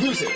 Music.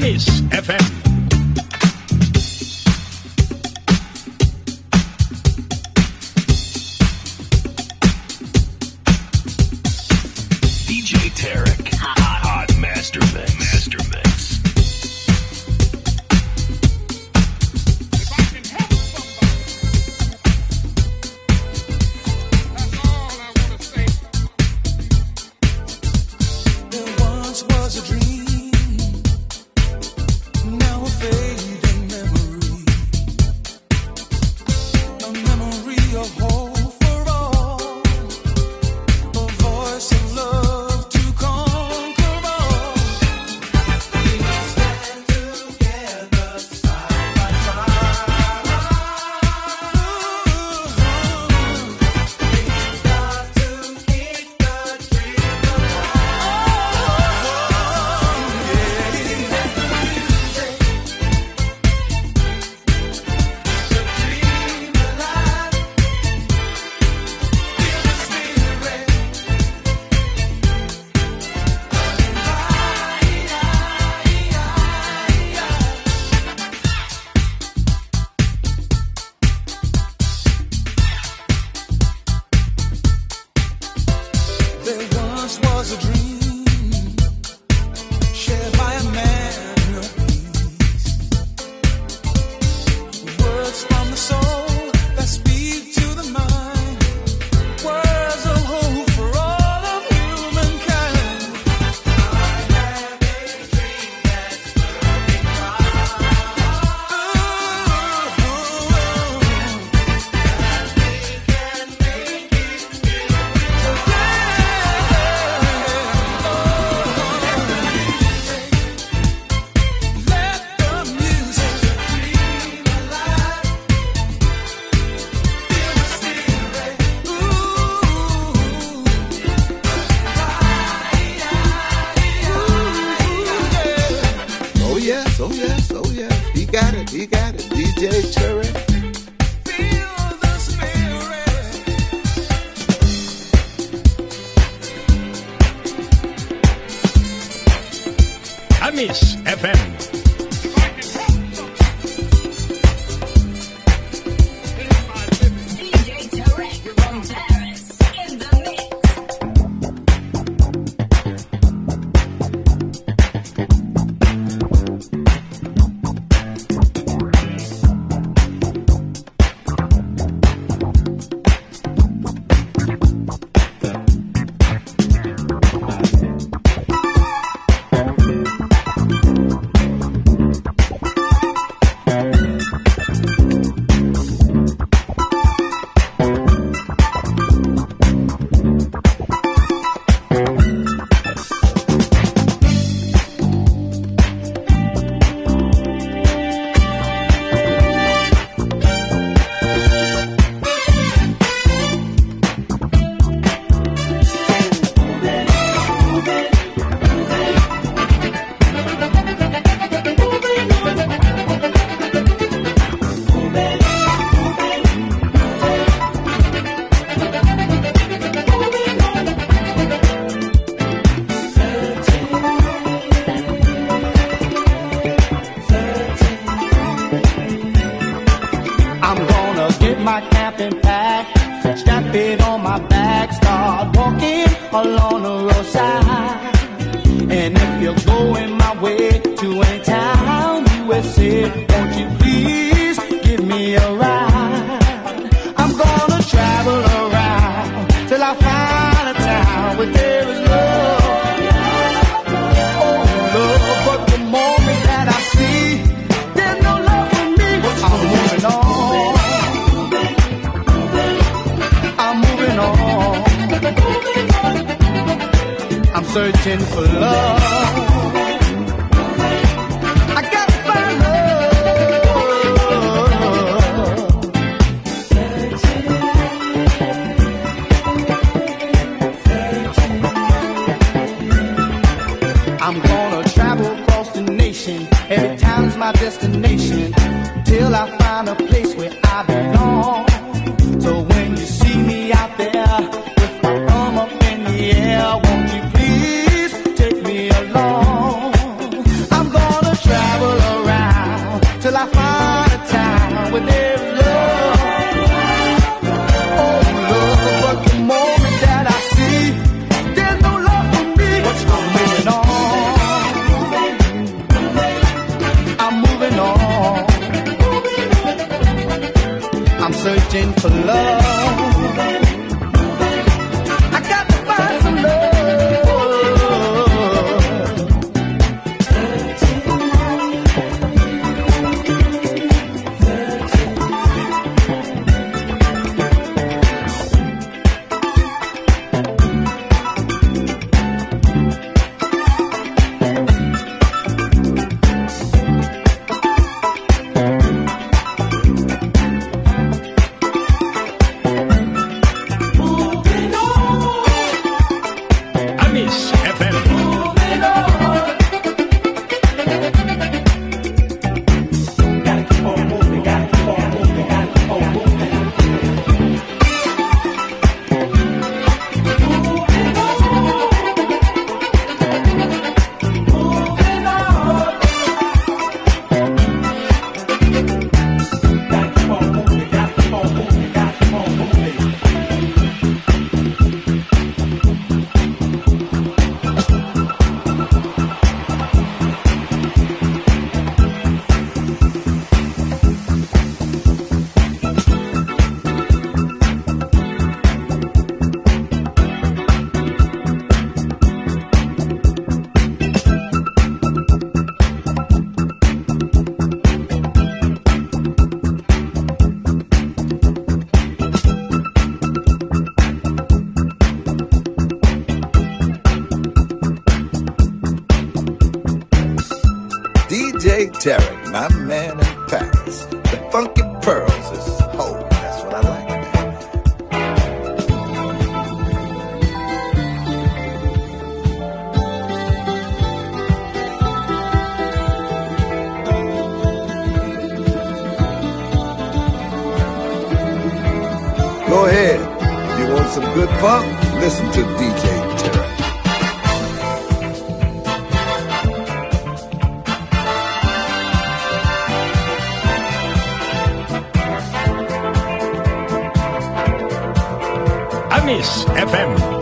Miss FM. my camping pack, strap it on my back, start walking along the roadside. And if you're going my way to any town, USA, won't you please give me a ride? I'm gonna travel around till I find a town with it. searching for love. Derek. Amis FM.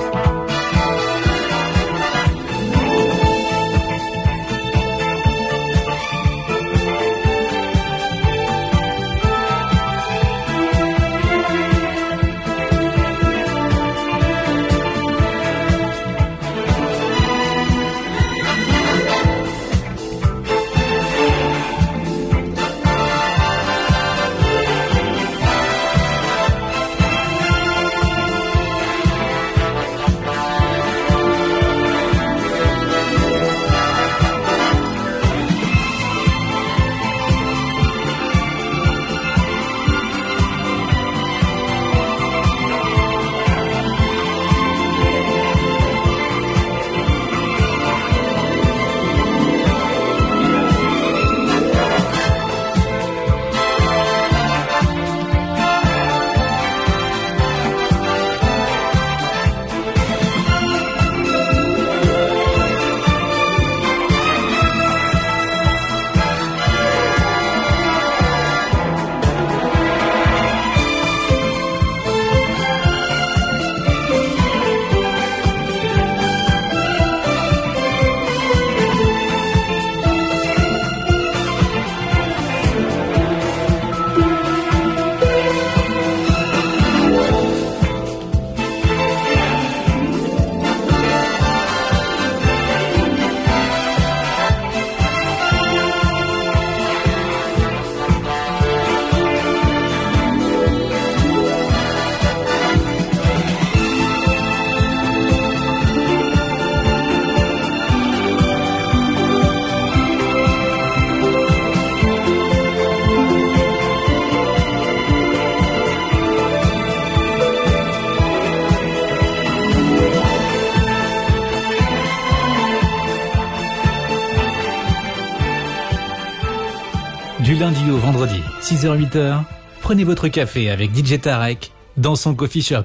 vendredi, 6h-8h, prenez votre café avec DJ Tarek dans son coffee shop.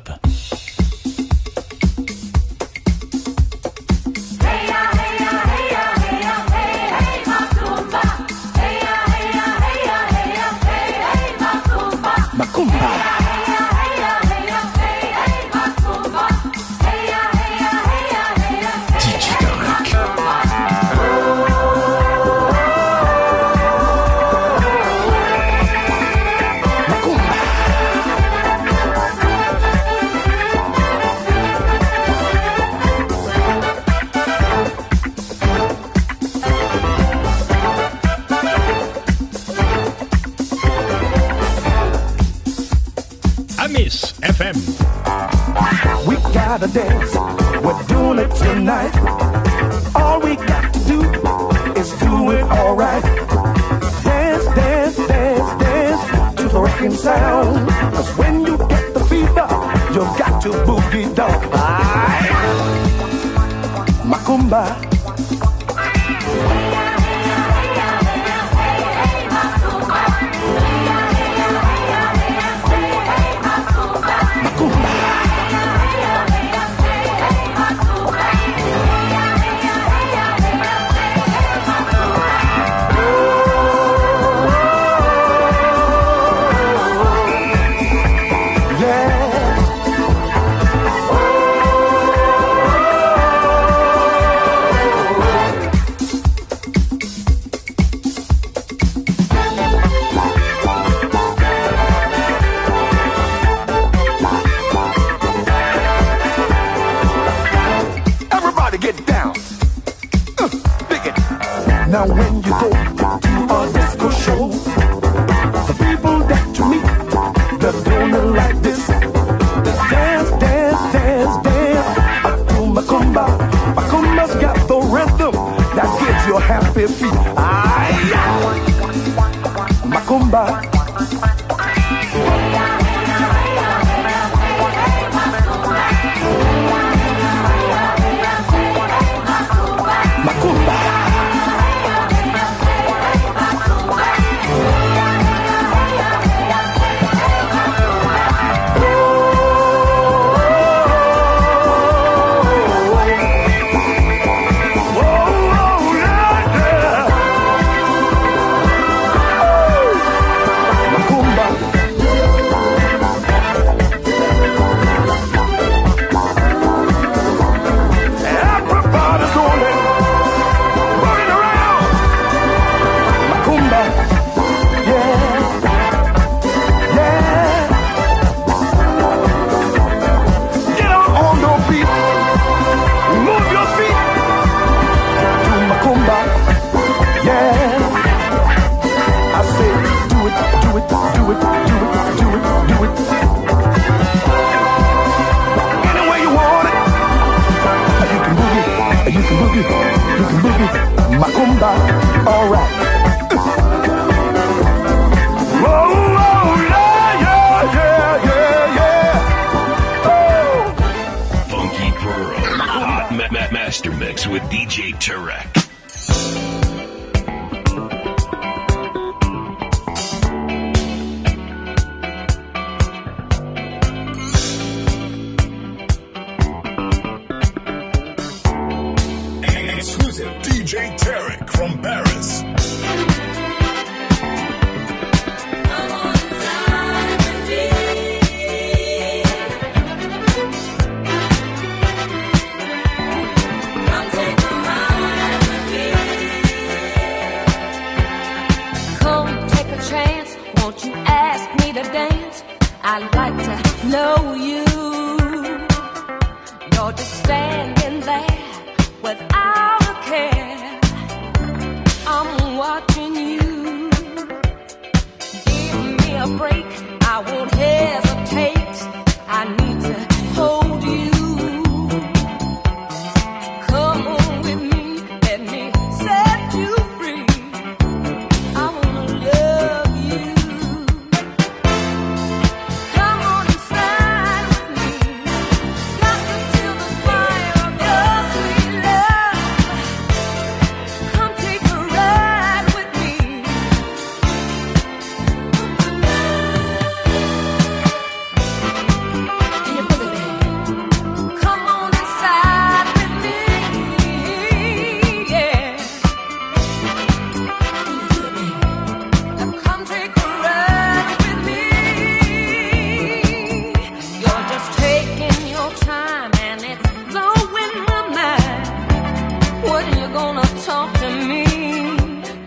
talk to me.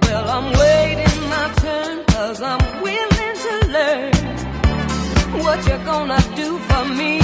Well, I'm waiting my I'm willing to learn what you're gonna do for me.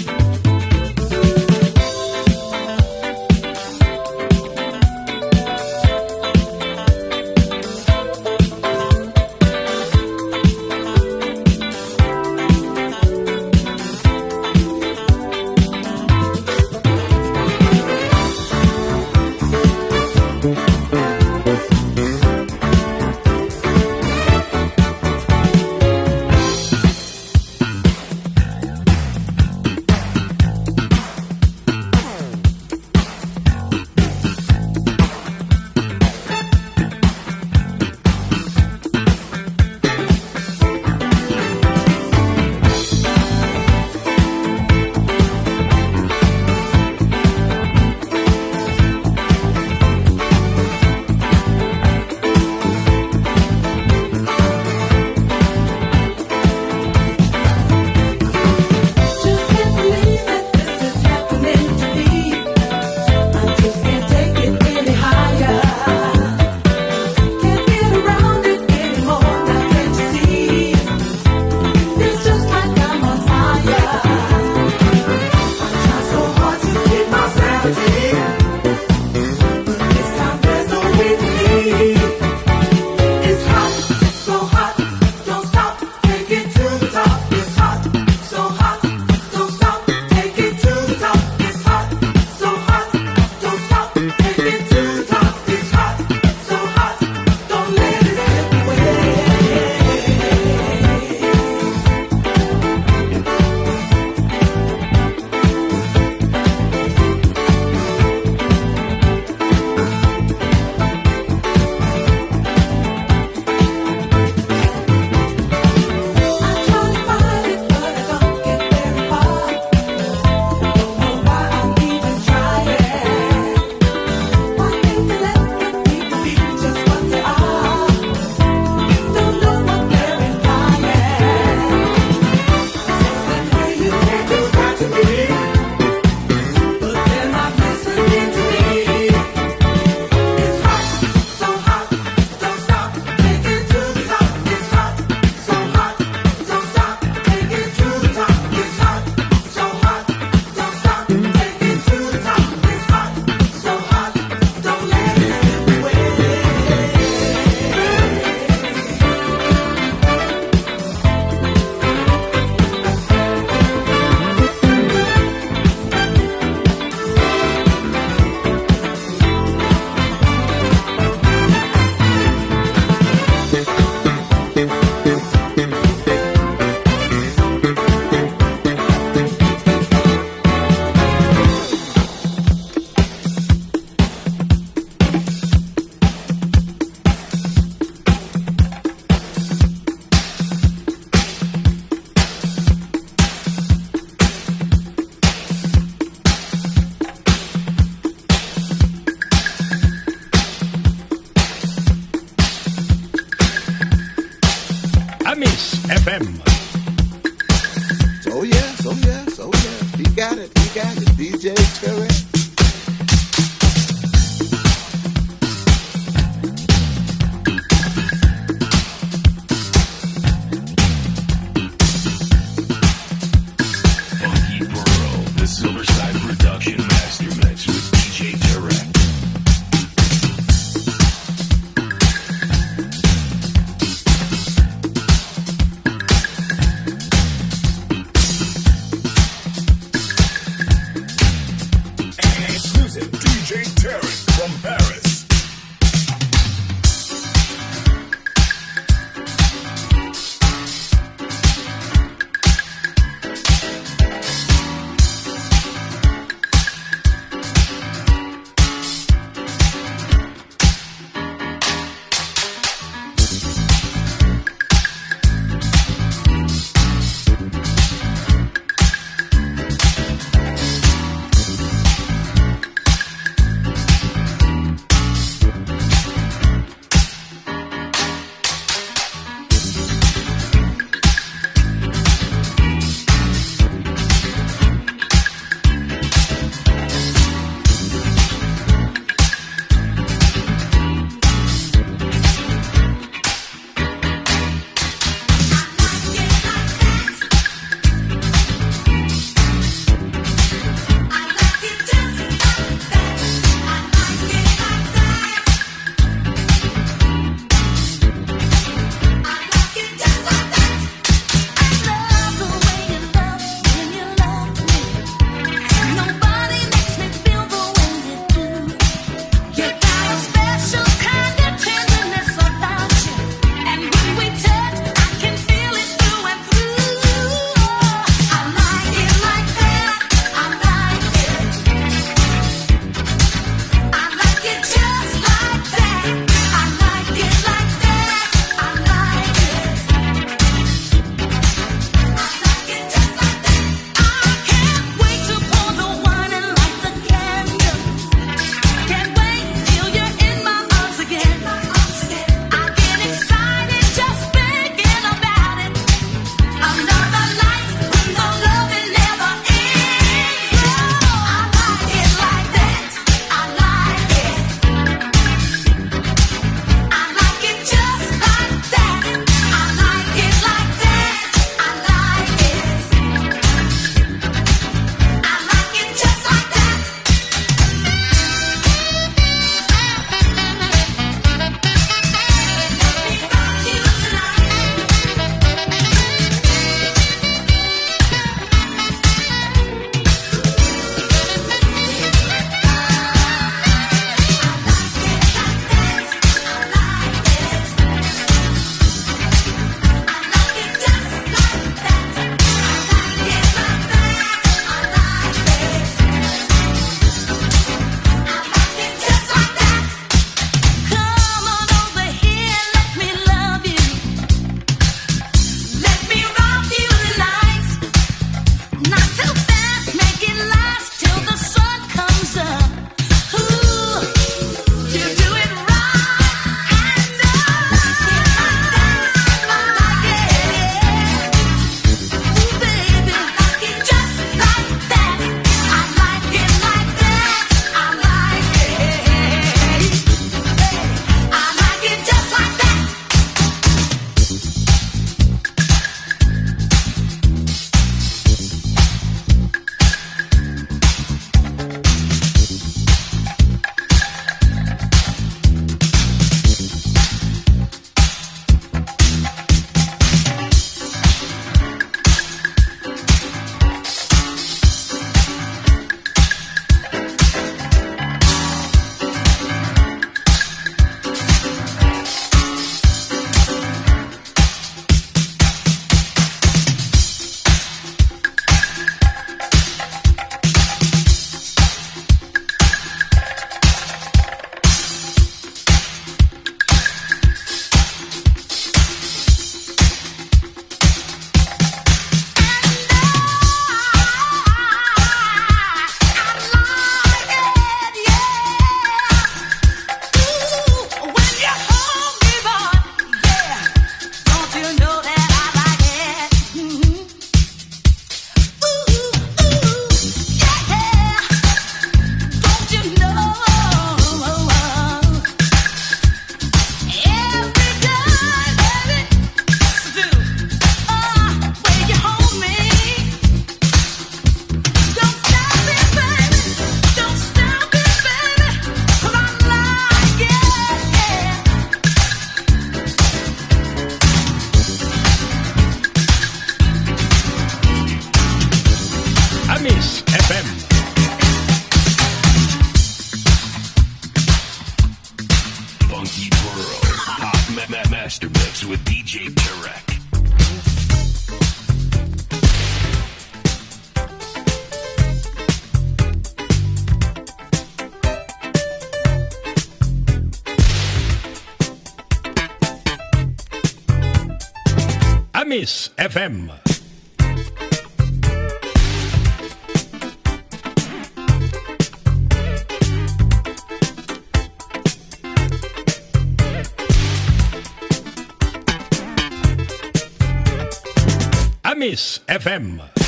FM.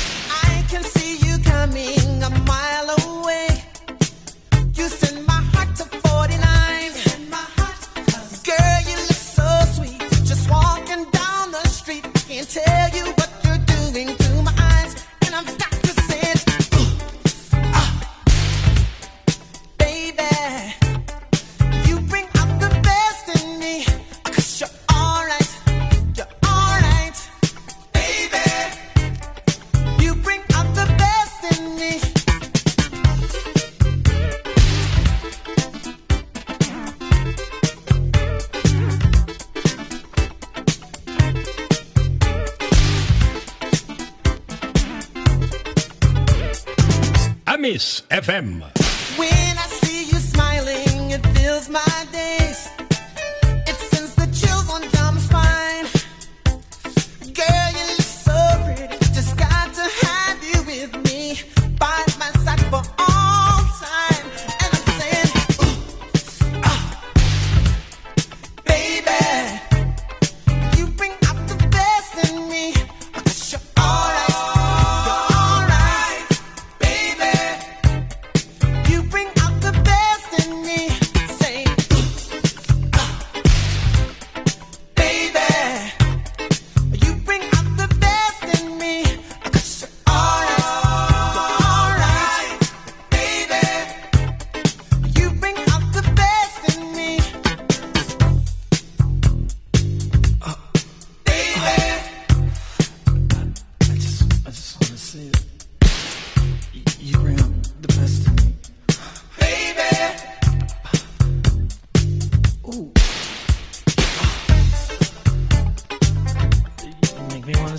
FM.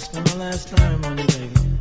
Spend my last dime on you, baby.